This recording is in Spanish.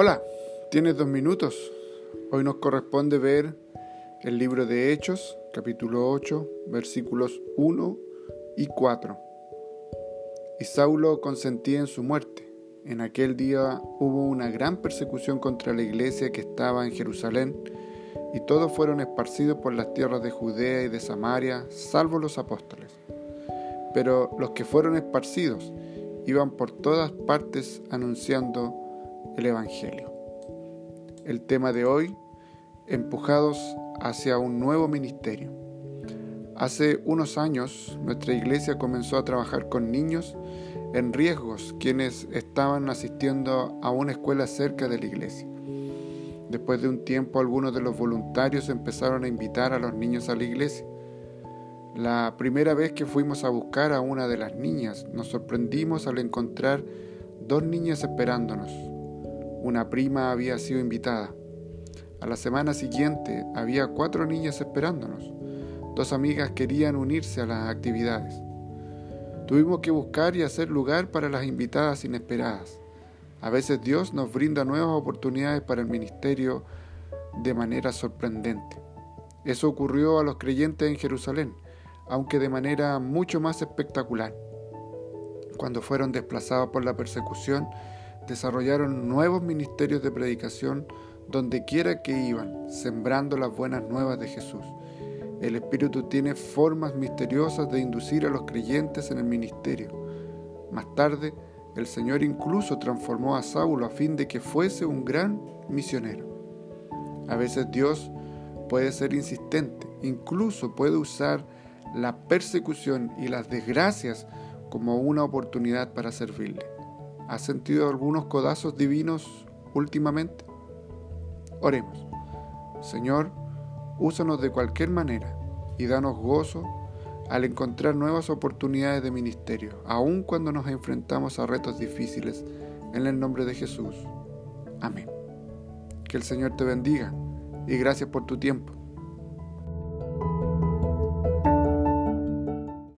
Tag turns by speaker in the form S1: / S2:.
S1: Hola, tienes dos minutos. Hoy nos corresponde ver el libro de Hechos, capítulo 8, versículos 1 y 4. Y Saulo consentía en su muerte. En aquel día hubo una gran persecución contra la iglesia que estaba en Jerusalén, y todos fueron esparcidos por las tierras de Judea y de Samaria, salvo los apóstoles. Pero los que fueron esparcidos iban por todas partes anunciando el Evangelio. El tema de hoy, empujados hacia un nuevo ministerio. Hace unos años nuestra iglesia comenzó a trabajar con niños en riesgos quienes estaban asistiendo a una escuela cerca de la iglesia. Después de un tiempo algunos de los voluntarios empezaron a invitar a los niños a la iglesia. La primera vez que fuimos a buscar a una de las niñas nos sorprendimos al encontrar dos niñas esperándonos, una prima había sido invitada. A la semana siguiente había cuatro niñas esperándonos. Dos amigas querían unirse a las actividades. Tuvimos que buscar y hacer lugar para las invitadas inesperadas. A veces Dios nos brinda nuevas oportunidades para el ministerio de manera sorprendente. Eso ocurrió a los creyentes en Jerusalén, aunque de manera mucho más espectacular. Cuando fueron desplazados por la persecución, desarrollaron nuevos ministerios de predicación donde quiera que iban, sembrando las buenas nuevas de Jesús. El Espíritu tiene formas misteriosas de inducir a los creyentes en el ministerio. Más tarde, el Señor incluso transformó a Saulo a fin de que fuese un gran misionero. A veces Dios puede ser insistente, incluso puede usar la persecución y las desgracias como una oportunidad para servirle. ¿Has sentido algunos codazos divinos últimamente? Oremos. Señor, úsanos de cualquier manera y danos gozo al encontrar nuevas oportunidades de ministerio, aun cuando nos enfrentamos a retos difíciles, en el nombre de Jesús. Amén. Que el Señor te bendiga y gracias por tu tiempo.